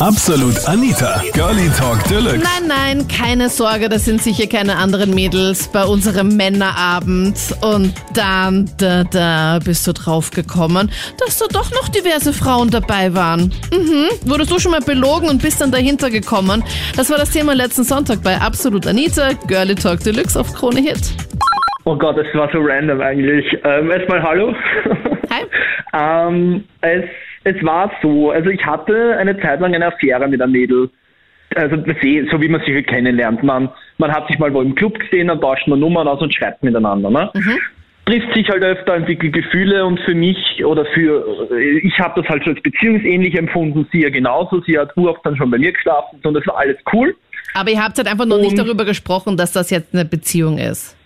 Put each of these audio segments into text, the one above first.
Absolut Anita, Girlie Talk Deluxe. Nein, nein, keine Sorge, das sind sicher keine anderen Mädels bei unserem Männerabend. Und dann, da, da bist du drauf gekommen, dass da doch noch diverse Frauen dabei waren. Mhm. Wurdest du schon mal belogen und bist dann dahinter gekommen? Das war das Thema letzten Sonntag bei Absolut Anita, Girlie Talk Deluxe auf Krone Hit. Oh Gott, es war so random eigentlich. Ähm, erstmal hallo. Hi. ähm, es, es war so, also ich hatte eine Zeit lang eine Affäre mit einem Mädel. Also so wie man sich halt kennenlernt. Man, man hat sich mal wo im Club gesehen, dann tauscht man Nummern aus und schreibt miteinander. Ne? Trifft sich halt öfter, entwickelt Gefühle und für mich oder für, ich habe das halt schon als beziehungsähnlich empfunden, sie ja genauso. Sie hat oft dann schon bei mir geschlafen und das war alles cool. Aber ihr habt halt einfach noch nicht Und- darüber gesprochen, dass das jetzt eine Beziehung ist.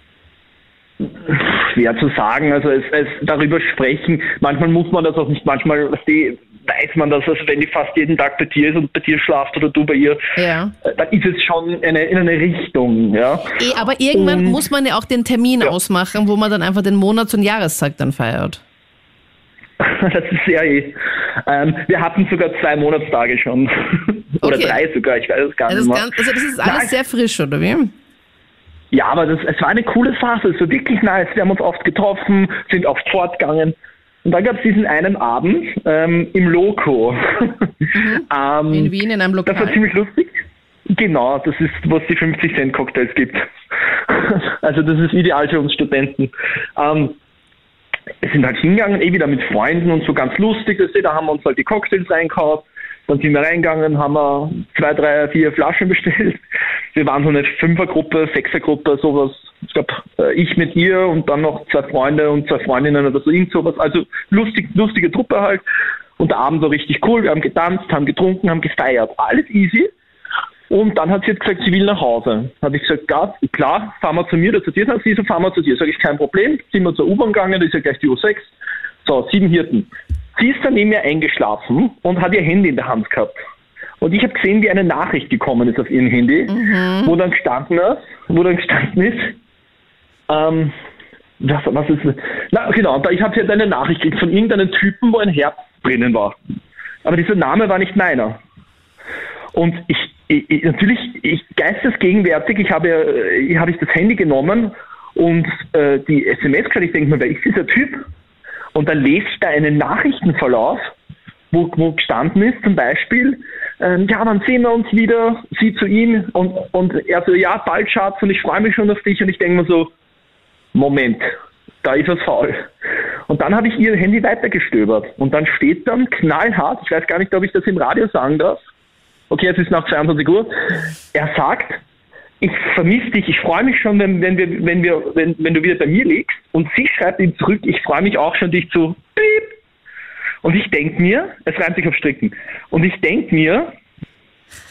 Schwer zu sagen. Also es, es darüber sprechen, manchmal muss man das auch nicht, manchmal weiß man das, also wenn die fast jeden Tag bei dir ist und bei dir schlaft oder du bei ihr, Ja. äh, dann ist es schon eine, in eine Richtung, ja. Eh, aber irgendwann Und- muss man ja auch den Termin Ja. ausmachen, wo man dann einfach den Monats- und Jahrestag dann feiert. Das ist sehr eh. Ähm, wir hatten sogar zwei Monatstage schon. oder Okay. drei sogar, ich weiß es gar nicht das, mehr. ganz, also das ist Nein. alles sehr frisch, oder wie? Ja, aber das, es war eine coole Phase, es war wirklich nice. Wir haben uns oft getroffen, sind oft fortgegangen. Und dann gab es diesen einen Abend ähm, im Loco. ähm, In Wien in einem Das war Lokal. ziemlich lustig. Genau, das ist, wo es die 50 Cent Cocktails gibt. also das ist ideal für uns Studenten. Ähm, wir sind halt hingegangen, eh wieder mit Freunden und so ganz lustig. du, Da haben wir uns halt die Cocktails einkauft. Dann sind wir reingegangen, haben wir zwei, drei, vier Flaschen bestellt. Wir waren so eine Fünfergruppe, Sechsergruppe, sowas. Ich glaube, ich mit ihr und dann noch zwei Freunde und zwei Freundinnen oder so, irgend sowas. Also lustig, lustige Truppe halt. Und der Abend war richtig cool. Wir haben getanzt, haben getrunken, haben gefeiert. Alles easy. Und dann hat sie jetzt gesagt, sie will nach Hause. Habe ich gesagt, klar, fahren wir zu mir, oder zu dir, sagt sie, so fahren wir zu dir. Sag ich, kein Problem, sind wir zur U-Bahn gegangen, das ist ja gleich die U6. So, sieben Hirten. Sie ist dann neben mir eingeschlafen und hat ihr Handy in der Hand gehabt. Und ich habe gesehen, wie eine Nachricht gekommen ist auf ihrem Handy, wo dann gestanden ist, wo dann gestanden ist, ähm, was, was ist, na genau, ich habe jetzt eine Nachricht gekriegt von irgendeinem Typen, wo ein Herz drinnen war. Aber dieser Name war nicht meiner. Und ich, ich, ich natürlich, ich geistesgegenwärtig, ich habe, äh, habe ich das Handy genommen und äh, die SMS geschaut, ich denke mir, wer ist dieser Typ? Und dann lese ich da einen Nachrichtenverlauf, wo, wo gestanden ist, zum Beispiel, ähm, ja, dann sehen wir uns wieder, sie zu ihm und, und er so, ja, bald Schatz und ich freue mich schon auf dich und ich denke mir so, Moment, da ist was faul. Und dann habe ich ihr Handy weitergestöbert und dann steht dann knallhart, ich weiß gar nicht, ob ich das im Radio sagen darf, okay, es ist nach 22 Uhr, er sagt, ich vermisse dich, ich freue mich schon, wenn, wenn, wir, wenn, wir, wenn, wenn du wieder bei mir liegst. Und sie schreibt ihm zurück, ich freue mich auch schon, dich zu. Und ich denke mir, es reimt sich auf Stricken, und ich denke mir,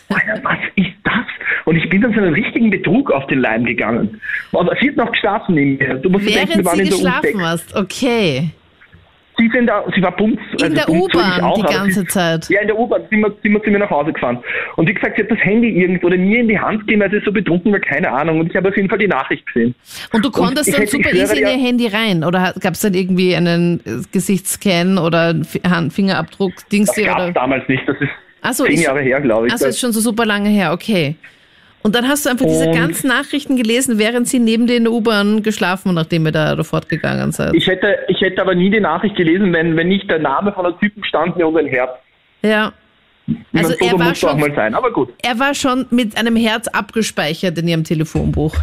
Alter, was ist das? Und ich bin dann so einen richtigen Betrug auf den Leim gegangen. Aber sie hat noch geschlafen neben mir. Du musst dir denken, wir Während waren sie in der geschlafen U6. hast, okay. Sie, sind da, sie war bums. In der würde ich U-Bahn die ganze sie, Zeit. Ja, in der U-Bahn sind wir, sind wir zu mir nach Hause gefahren. Und wie gesagt, sie hat das Handy irgendwo oder mir in die Hand gegeben, weil sie so betrunken war, keine Ahnung. Und ich habe auf jeden Fall die Nachricht gesehen. Und du konntest ich dann hätte- super easy in ihr Handy rein? Oder gab es dann irgendwie einen Gesichtsscan oder Fingerabdruck, Dings Das gab damals nicht. Das ist zehn ist, Jahre her, glaube ich. also ist schon so super lange her, okay. Und dann hast du einfach diese Und- ganzen Nachrichten gelesen, während sie neben dir in der U-Bahn geschlafen und nachdem ihr da fortgegangen seid. ich, hätte, ich hätte aber nie die Nachricht gelesen, wenn, wenn nicht der Name von einem Typen stand mir und ein Herz. ja. Also so er war schon- mal sein. Aber gut. Er war schon mit einem Herz abgespeichert in ihrem Telefonbuch.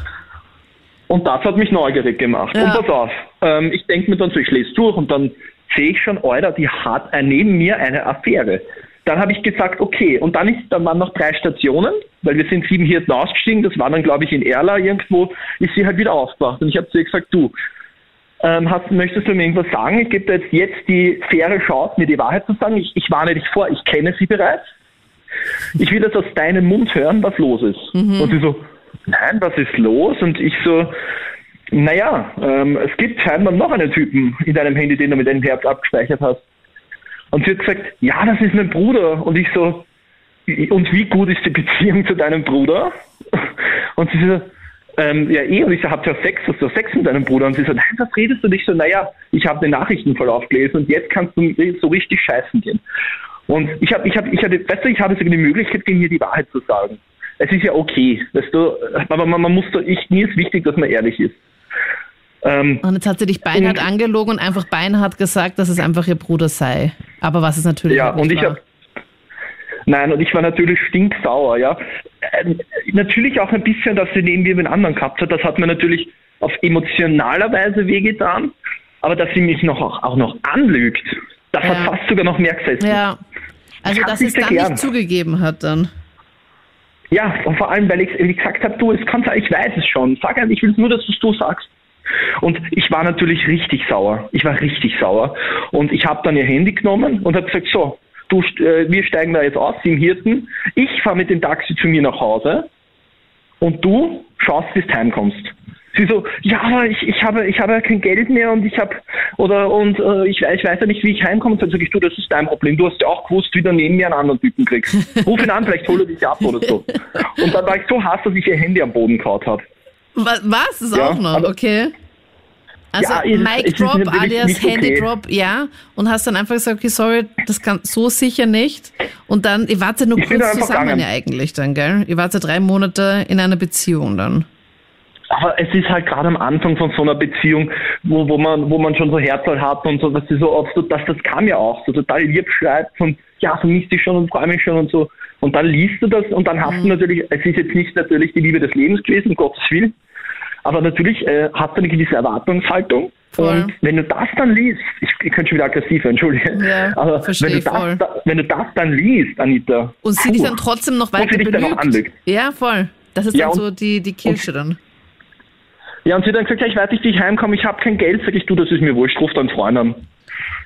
Und das hat mich neugierig gemacht. Ja. Und pass auf, ähm, ich denke mir dann so, ich lese durch und dann sehe ich schon, Alter, die hat äh, neben mir eine Affäre. Dann habe ich gesagt, okay, und dann, ist, dann waren noch drei Stationen, weil wir sind sieben Hirten ausgestiegen, das war dann, glaube ich, in Erla irgendwo, ist sie halt wieder aufgewacht. Und ich habe zu ihr gesagt, du, ähm, hast, möchtest du mir irgendwas sagen? Ich gebe dir jetzt, jetzt die faire Chance, mir die Wahrheit zu sagen. Ich, ich warne dich vor, ich kenne sie bereits. Ich will das aus deinem Mund hören, was los ist. Und sie so, nein, was ist los? Und ich so, naja, ähm, es gibt scheinbar noch einen Typen in deinem Handy, den du mit deinem Herz abgespeichert hast. Und sie hat gesagt, ja, das ist mein Bruder. Und ich so, und wie gut ist die Beziehung zu deinem Bruder? Und sie so, ähm, ja eh, und ich so, habt ihr Sex? Hast du Sex mit deinem Bruder? Und sie so, nein, was redest du nicht so? Naja, ich habe den Nachrichtenverlauf gelesen und jetzt kannst du so richtig scheißen gehen. Und ich habe, ich habe, ich hatte, weißt du, ich habe sogar die Möglichkeit, denen hier die Wahrheit zu sagen. Es ist ja okay, weißt du, aber man, man muss da, ich, mir ist wichtig, dass man ehrlich ist. Ähm, und jetzt hat sie dich beinhart angelogen und einfach beinhart gesagt, dass es einfach ihr Bruder sei. Aber was es natürlich ja, nicht und ich war. Nein, und ich war natürlich stinksauer, ja. Äh, natürlich auch ein bisschen, dass sie neben mir einen anderen gehabt hat. Das hat mir natürlich auf emotionaler Weise wehgetan. Aber dass sie mich noch auch, auch noch anlügt, das ja. hat fast sogar noch mehr gesessen. Ja. Also, dass es dann nicht zugegeben hat dann. Ja, und vor allem, weil ich, wie gesagt habe, du, es kann sein, ich weiß es schon. Sag einfach, ich will nur, dass du es sagst. Und ich war natürlich richtig sauer. Ich war richtig sauer. Und ich habe dann ihr Handy genommen und habe gesagt, so, du, äh, wir steigen da jetzt aus, im Hirten. Ich fahre mit dem Taxi zu mir nach Hause und du schaust, bis du heimkommst. Sie so, ja, aber ich, ich habe ich habe kein Geld mehr und ich habe oder und äh, ich, ich weiß ja nicht, wie ich heimkomme. Und dann sage ich, du, das ist dein Problem. Du hast ja auch gewusst, wie du neben mir einen anderen Typen kriegst. Ruf ihn an, vielleicht hole dich ab oder so. Und dann war ich so hass, dass ich ihr Handy am Boden kaut habe. Was? was? Das ja, auch noch, okay. Also ja, Mic Drop alias Handy okay. Drop, ja. Und hast dann einfach gesagt, okay, sorry, das kann so sicher nicht. Und dann, ihr wart ja nur ich kurz zusammen ja eigentlich dann, gell? Ihr wart ja drei Monate in einer Beziehung dann. Aber es ist halt gerade am Anfang von so einer Beziehung, wo, wo man, wo man schon so Herzl hat und so, dass sie so oft so, dass das kam ja auch, so total lieb schreibt und ja, vermisst dich schon und freue mich schon und so. Und dann liest du das und dann hast mhm. du natürlich, es ist jetzt nicht natürlich die Liebe des Lebens gewesen, um Gottes Willen, aber natürlich äh, hat er eine gewisse Erwartungshaltung. Voll. Und wenn du das dann liest, ich, ich könnte schon wieder aggressiv, entschuldige, ja, aber wenn du, das, da, wenn du das dann liest, Anita. Und sie dich dann trotzdem noch weiter belügt. Dann noch anlügt. Ja, voll. Das ist ja, dann so die, die Kirsche dann. Ja, und sie hat dann gesagt, ja, ich weiß nicht, wie ich heimkomme, ich habe kein Geld. Sag ich, du, das ist mir wurscht, ruf deinen Freund an.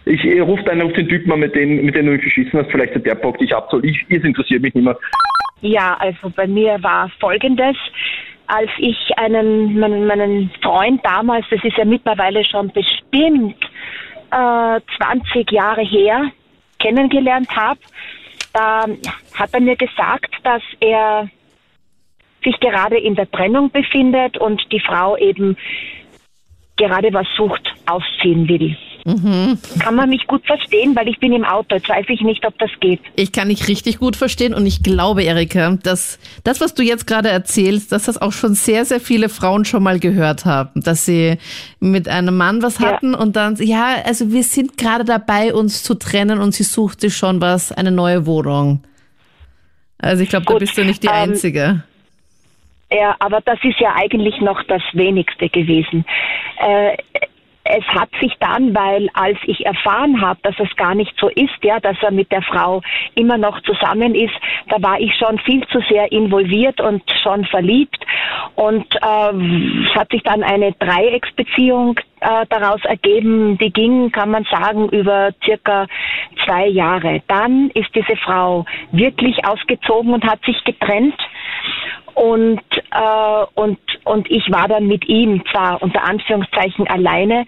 Ich, ich rufe dann auf den Typen an, mit dem, mit dem du geschissen hast, vielleicht hat der Bock dich ab. Ich, es interessiert mich nicht mehr. Ja, also bei mir war folgendes als ich einen, meinen, meinen Freund damals, das ist ja mittlerweile schon bestimmt äh, 20 Jahre her, kennengelernt habe, da hat er mir gesagt, dass er sich gerade in der Trennung befindet und die Frau eben gerade was sucht, ausziehen will. Mhm. Kann man mich gut verstehen, weil ich bin im Auto. Jetzt weiß ich nicht, ob das geht. Ich kann dich richtig gut verstehen und ich glaube, Erika, dass das, was du jetzt gerade erzählst, dass das auch schon sehr, sehr viele Frauen schon mal gehört haben, dass sie mit einem Mann was hatten ja. und dann, ja, also wir sind gerade dabei, uns zu trennen und sie suchte schon was, eine neue Wohnung. Also ich glaube, da bist du nicht die ähm, Einzige. Ja, aber das ist ja eigentlich noch das Wenigste gewesen. Äh, es hat sich dann, weil als ich erfahren habe, dass es gar nicht so ist, ja, dass er mit der Frau immer noch zusammen ist, da war ich schon viel zu sehr involviert und schon verliebt. Und äh, es hat sich dann eine Dreiecksbeziehung äh, daraus ergeben, die ging, kann man sagen, über circa zwei Jahre. Dann ist diese Frau wirklich ausgezogen und hat sich getrennt und, äh, und, und ich war dann mit ihm zwar unter Anführungszeichen alleine,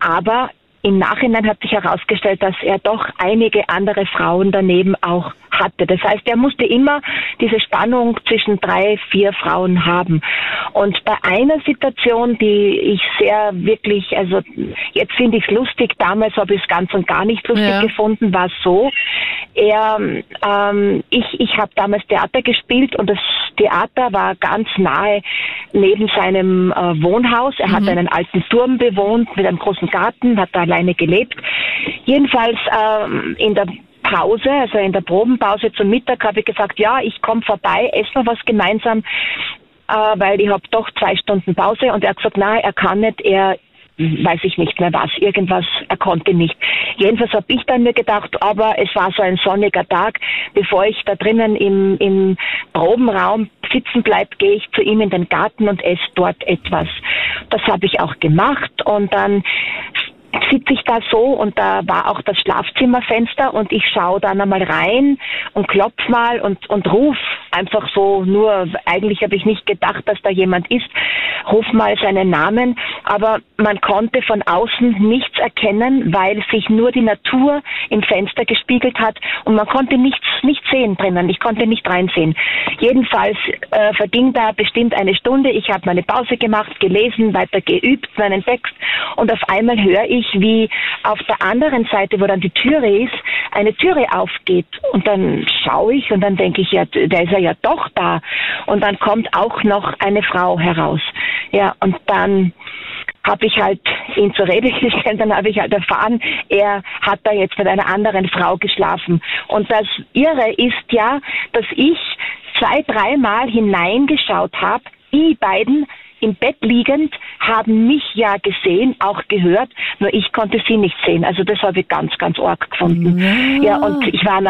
aber im Nachhinein hat sich herausgestellt, dass er doch einige andere Frauen daneben auch hatte. Das heißt, er musste immer diese Spannung zwischen drei, vier Frauen haben. Und bei einer Situation, die ich sehr wirklich, also jetzt finde ich es lustig, damals habe ich es ganz und gar nicht lustig ja. gefunden, war so, er, ähm, ich, ich habe damals Theater gespielt und das Theater war ganz nahe neben seinem äh, Wohnhaus. Er mhm. hat einen alten Turm bewohnt mit einem großen Garten, hat da alleine gelebt. Jedenfalls ähm, in der Pause, also in der Probenpause zum Mittag, habe ich gesagt, ja, ich komme vorbei, essen wir was gemeinsam, äh, weil ich habe doch zwei Stunden Pause. Und er hat gesagt, nein, er kann nicht, er weiß ich nicht mehr was, irgendwas, er konnte nicht. Jedenfalls habe ich dann mir gedacht, aber es war so ein sonniger Tag, bevor ich da drinnen im, im Probenraum sitzen bleibe, gehe ich zu ihm in den Garten und esse dort etwas. Das habe ich auch gemacht und dann sitze ich da so und da war auch das Schlafzimmerfenster und ich schaue dann einmal rein und klopf mal und, und ruf einfach so nur, eigentlich habe ich nicht gedacht, dass da jemand ist, ruf mal seinen Namen, aber man konnte von außen nichts erkennen, weil sich nur die Natur im Fenster gespiegelt hat und man konnte nichts, nichts sehen drinnen, ich konnte nicht reinsehen. Jedenfalls äh, verging da bestimmt eine Stunde, ich habe meine Pause gemacht, gelesen, weiter geübt, meinen Text und auf einmal höre ich, wie auf der anderen Seite, wo dann die Türe ist, eine Türe aufgeht und dann schaue ich und dann denke ich, ja, der ist ja doch da und dann kommt auch noch eine Frau heraus. Ja, und dann habe ich halt ihn zur Rede gestellt, dann habe ich halt erfahren, er hat da jetzt mit einer anderen Frau geschlafen. Und das Irre ist ja, dass ich zwei, dreimal hineingeschaut habe, die beiden im Bett liegend, haben mich ja gesehen, auch gehört, nur ich konnte sie nicht sehen. Also das habe ich ganz, ganz arg gefunden. Ja, ja und ich war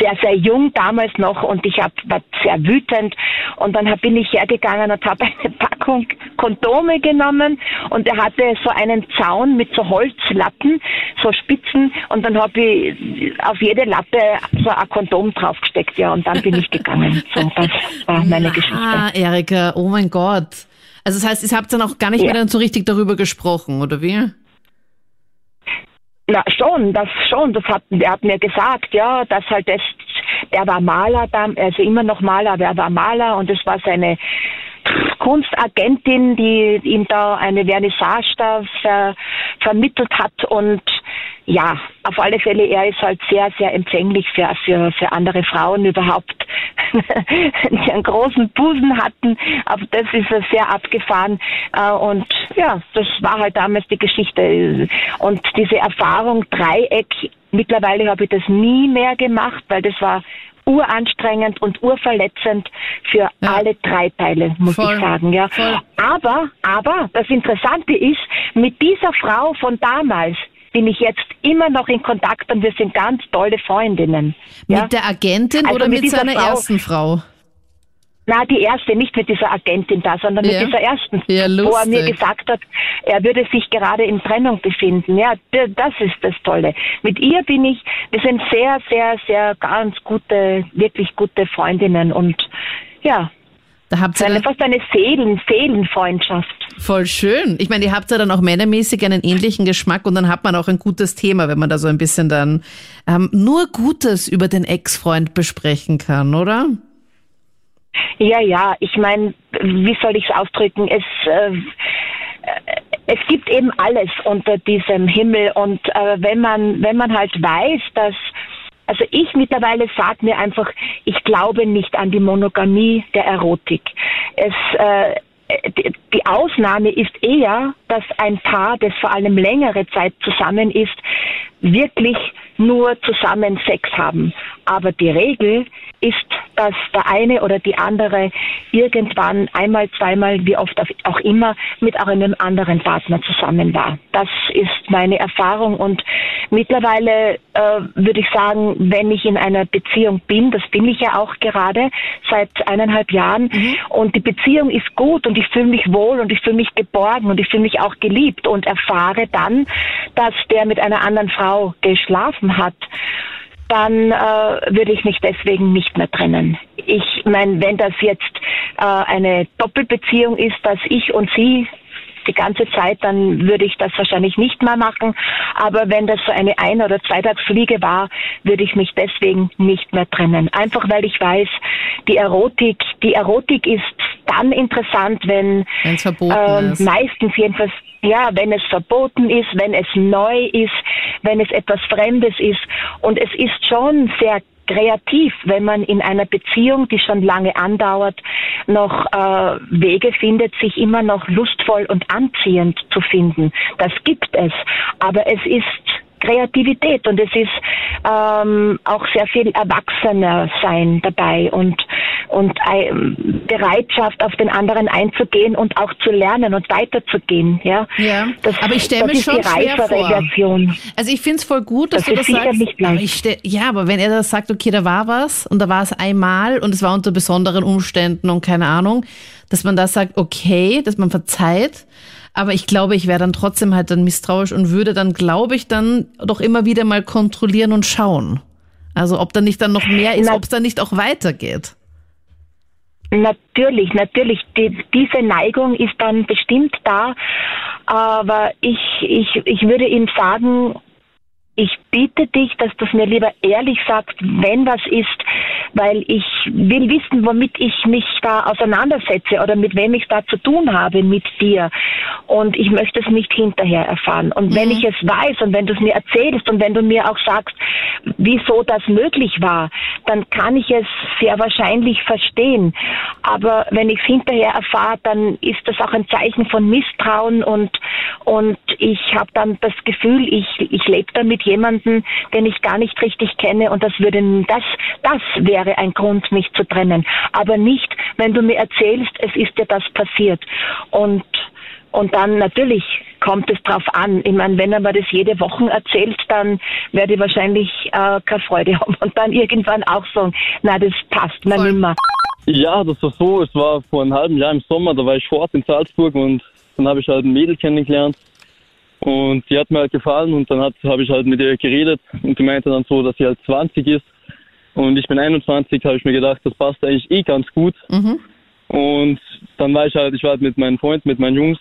sehr, sehr jung damals noch und ich hab, war sehr wütend und dann bin ich hergegangen und habe eine Packung Kondome genommen und er hatte so einen Zaun mit so Holzlatten, so Spitzen und dann habe ich auf jede Latte so ein Kondom draufgesteckt, ja, und dann bin ich gegangen. So, das war meine Geschichte. Ah, Erika, oh mein Gott. Also das heißt, ihr habt dann auch gar nicht ja. mehr dann so richtig darüber gesprochen, oder wie? Na schon, das schon, das hat, er hat mir gesagt, ja, dass halt das, er war Maler, also immer noch Maler, aber er war Maler und es war seine Kunstagentin, die ihm da eine Vernissage da ver, vermittelt hat und ja, auf alle Fälle, er ist halt sehr, sehr empfänglich für, für, für andere Frauen überhaupt, die einen großen Busen hatten. Auf das ist sehr abgefahren. Äh, und ja, das war halt damals die Geschichte. Und diese Erfahrung Dreieck, mittlerweile habe ich das nie mehr gemacht, weil das war uranstrengend und urverletzend für ja. alle drei Teile, muss Voll. ich sagen. Ja. Voll. Aber, aber das Interessante ist, mit dieser Frau von damals, bin ich jetzt immer noch in Kontakt und wir sind ganz tolle Freundinnen. Mit ja? der Agentin also oder mit, mit seiner Frau, ersten Frau? Na, die erste, nicht mit dieser Agentin da, sondern ja. mit dieser ersten, ja, wo er mir gesagt hat, er würde sich gerade in Trennung befinden. Ja, das ist das Tolle. Mit ihr bin ich, wir sind sehr, sehr, sehr ganz gute, wirklich gute Freundinnen und ja, da habt ihr eine, fast eine Seelen, Seelenfreundschaft. Voll schön. Ich meine, ihr habt ja dann auch männermäßig einen ähnlichen Geschmack und dann hat man auch ein gutes Thema, wenn man da so ein bisschen dann ähm, nur Gutes über den Ex-Freund besprechen kann, oder? Ja, ja. Ich meine, wie soll ich es ausdrücken? Es äh, es gibt eben alles unter diesem Himmel und äh, wenn man wenn man halt weiß, dass also ich mittlerweile sage mir einfach, ich glaube nicht an die Monogamie der Erotik. Es, äh, die Ausnahme ist eher, dass ein Paar, das vor allem längere Zeit zusammen ist, wirklich nur zusammen Sex haben. Aber die Regel ist, dass der eine oder die andere irgendwann einmal, zweimal, wie oft auch immer, mit einem anderen Partner zusammen war. Das ist meine Erfahrung und mittlerweile äh, würde ich sagen, wenn ich in einer Beziehung bin, das bin ich ja auch gerade seit eineinhalb Jahren mhm. und die Beziehung ist gut und ich fühle mich wohl und ich fühle mich geborgen und ich fühle mich auch geliebt und erfahre dann, dass der mit einer anderen Frau geschlafen hat dann äh, würde ich mich deswegen nicht mehr trennen. Ich meine, wenn das jetzt äh, eine Doppelbeziehung ist, dass ich und sie die ganze Zeit, dann würde ich das wahrscheinlich nicht mehr machen. Aber wenn das so eine Ein- oder Zweitagsfliege war, würde ich mich deswegen nicht mehr trennen. Einfach weil ich weiß, die Erotik, die Erotik ist dann interessant, wenn ähm, meistens jedenfalls ja, wenn es verboten ist, wenn es neu ist, wenn es etwas Fremdes ist. Und es ist schon sehr kreativ, wenn man in einer Beziehung, die schon lange andauert, noch äh, Wege findet, sich immer noch lustvoll und anziehend zu finden. Das gibt es. Aber es ist Kreativität und es ist ähm, auch sehr viel Erwachsener sein dabei und und Bereitschaft auf den anderen einzugehen und auch zu lernen und weiterzugehen. Ja, ja. Das, aber ich stelle mir schon schwer vor. Version. Also ich finde es voll gut, dass das du das sagst. Stell, ja, aber wenn er das sagt, okay, da war was und da war es einmal und es war unter besonderen Umständen und keine Ahnung, dass man da sagt, okay, dass man verzeiht. Aber ich glaube, ich wäre dann trotzdem halt dann misstrauisch und würde dann, glaube ich, dann doch immer wieder mal kontrollieren und schauen. Also ob da nicht dann noch mehr ist, ob es dann nicht auch weitergeht. Natürlich, natürlich. Die, diese Neigung ist dann bestimmt da. Aber ich, ich, ich würde ihm sagen, ich bitte dich, dass du es mir lieber ehrlich sagst, wenn was ist, weil ich will wissen, womit ich mich da auseinandersetze oder mit wem ich da zu tun habe mit dir. Und ich möchte es nicht hinterher erfahren. Und mhm. wenn ich es weiß und wenn du es mir erzählst und wenn du mir auch sagst, wieso das möglich war, dann kann ich es sehr wahrscheinlich verstehen. Aber wenn ich es hinterher erfahre, dann ist das auch ein Zeichen von Misstrauen und, und ich habe dann das Gefühl, ich, ich lebe da mit jemandem, den ich gar nicht richtig kenne und das würde, das, das wäre ein Grund, mich zu trennen. Aber nicht, wenn du mir erzählst, es ist dir das passiert. Und und dann natürlich kommt es drauf an. Ich meine, wenn er mir das jede Woche erzählt, dann werde ich wahrscheinlich äh, keine Freude haben und dann irgendwann auch sagen, na das passt mir nimmer. Ja, das war so. Es war vor einem halben Jahr im Sommer, da war ich vor Ort in Salzburg und dann habe ich halt ein Mädel kennengelernt und die hat mir halt gefallen und dann habe ich halt mit ihr geredet und die meinte dann so, dass sie halt 20 ist und ich bin 21, habe ich mir gedacht, das passt eigentlich eh ganz gut. Mhm. Und dann war ich halt, ich war halt mit meinen Freunden, mit meinen Jungs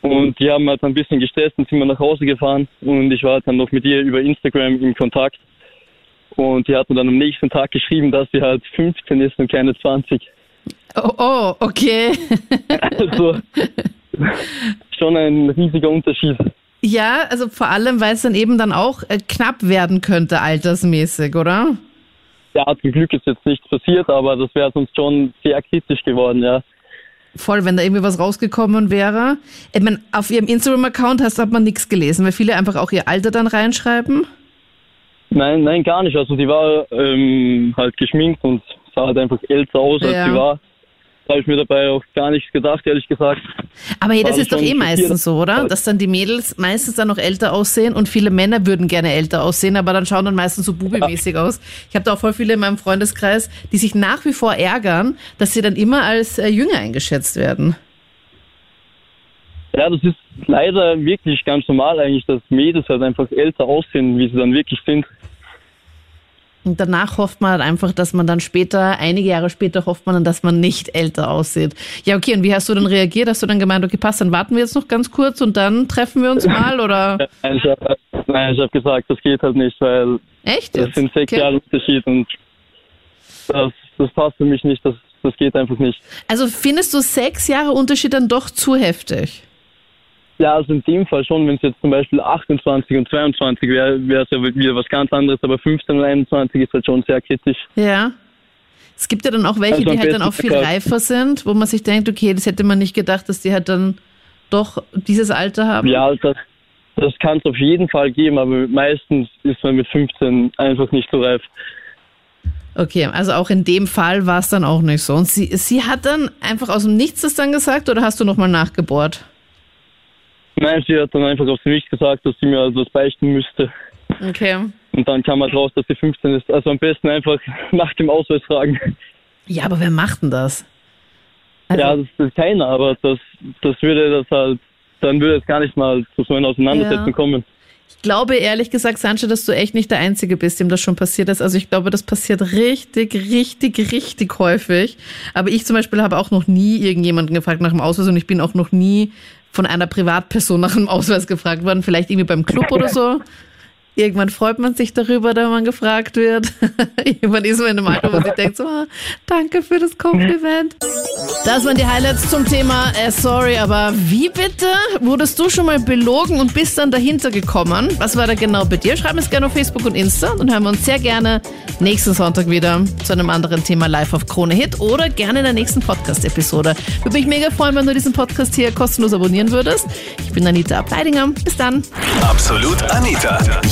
und die haben halt ein bisschen gestresst und sind wir nach Hause gefahren und ich war halt dann noch mit ihr über Instagram in Kontakt. Und die hat mir dann am nächsten Tag geschrieben, dass sie halt 15 ist und keine 20. Oh, oh okay. also schon ein riesiger Unterschied. Ja, also vor allem, weil es dann eben dann auch äh, knapp werden könnte, altersmäßig, oder? Ja, zum Glück ist jetzt nichts passiert, aber das wäre sonst schon sehr kritisch geworden, ja. Voll, wenn da irgendwie was rausgekommen wäre. Ich meine, auf ihrem Instagram-Account hat man nichts gelesen, weil viele einfach auch ihr Alter dann reinschreiben. Nein, nein, gar nicht. Also die war ähm, halt geschminkt und sah halt einfach älter aus, als ja. sie war. Habe ich mir dabei auch gar nichts gedacht, ehrlich gesagt. Aber hey, das ist doch eh meistens so, oder? Dass dann die Mädels meistens dann noch älter aussehen und viele Männer würden gerne älter aussehen, aber dann schauen dann meistens so bubimäßig ja. aus. Ich habe da auch voll viele in meinem Freundeskreis, die sich nach wie vor ärgern, dass sie dann immer als äh, jünger eingeschätzt werden. Ja, das ist leider wirklich ganz normal eigentlich, dass Mädels halt einfach älter aussehen, wie sie dann wirklich sind. Und danach hofft man halt einfach, dass man dann später, einige Jahre später, hofft man dann, dass man nicht älter aussieht. Ja, okay, und wie hast du dann reagiert? Hast du dann gemeint, okay, passt, dann warten wir jetzt noch ganz kurz und dann treffen wir uns mal, oder? Nein, ich habe hab gesagt, das geht halt nicht, weil Echt jetzt? das sind sechs okay. Jahre Unterschied und das, das passt für mich nicht, das, das geht einfach nicht. Also findest du sechs Jahre Unterschied dann doch zu heftig? Ja, also in dem Fall schon, wenn es jetzt zum Beispiel 28 und 22 wäre, wäre es ja wieder was ganz anderes, aber 15 und 21 ist halt schon sehr kritisch. Ja. Es gibt ja dann auch welche, also die halt dann auch viel reifer sind, wo man sich denkt, okay, das hätte man nicht gedacht, dass die halt dann doch dieses Alter haben. Ja, das, das kann es auf jeden Fall geben, aber meistens ist man mit 15 einfach nicht so reif. Okay, also auch in dem Fall war es dann auch nicht so. Und sie, sie hat dann einfach aus dem Nichts das dann gesagt oder hast du nochmal nachgebohrt? Nein, sie hat dann einfach aus dem Nichts gesagt, dass sie mir also was beichten müsste. Okay. Und dann kam halt raus, dass sie 15 ist. Also am besten einfach nach dem Ausweis fragen. Ja, aber wer macht denn das? Also ja, das, das ist keiner, aber das, das würde das halt, dann würde es gar nicht mal zu so einer Auseinandersetzung ja. kommen. Ich glaube ehrlich gesagt, Sanche, dass du echt nicht der Einzige bist, dem das schon passiert ist. Also ich glaube, das passiert richtig, richtig, richtig häufig. Aber ich zum Beispiel habe auch noch nie irgendjemanden gefragt nach dem Ausweis und ich bin auch noch nie von einer Privatperson nach einem Ausweis gefragt worden, vielleicht irgendwie beim Club oder so. Irgendwann freut man sich darüber, wenn man gefragt wird. Irgendwann ist man in einem Alter, wo man denkt so, ah, danke für das Kompliment. Das waren die Highlights zum Thema äh, Sorry, aber wie bitte? Wurdest du schon mal belogen und bist dann dahinter gekommen? Was war da genau bei dir? Schreib es gerne auf Facebook und Insta und hören wir uns sehr gerne nächsten Sonntag wieder zu einem anderen Thema live auf Krone Hit oder gerne in der nächsten Podcast-Episode. Würde mich mega freuen, wenn du diesen Podcast hier kostenlos abonnieren würdest. Ich bin Anita Ableidinger. Bis dann. Absolut Anita.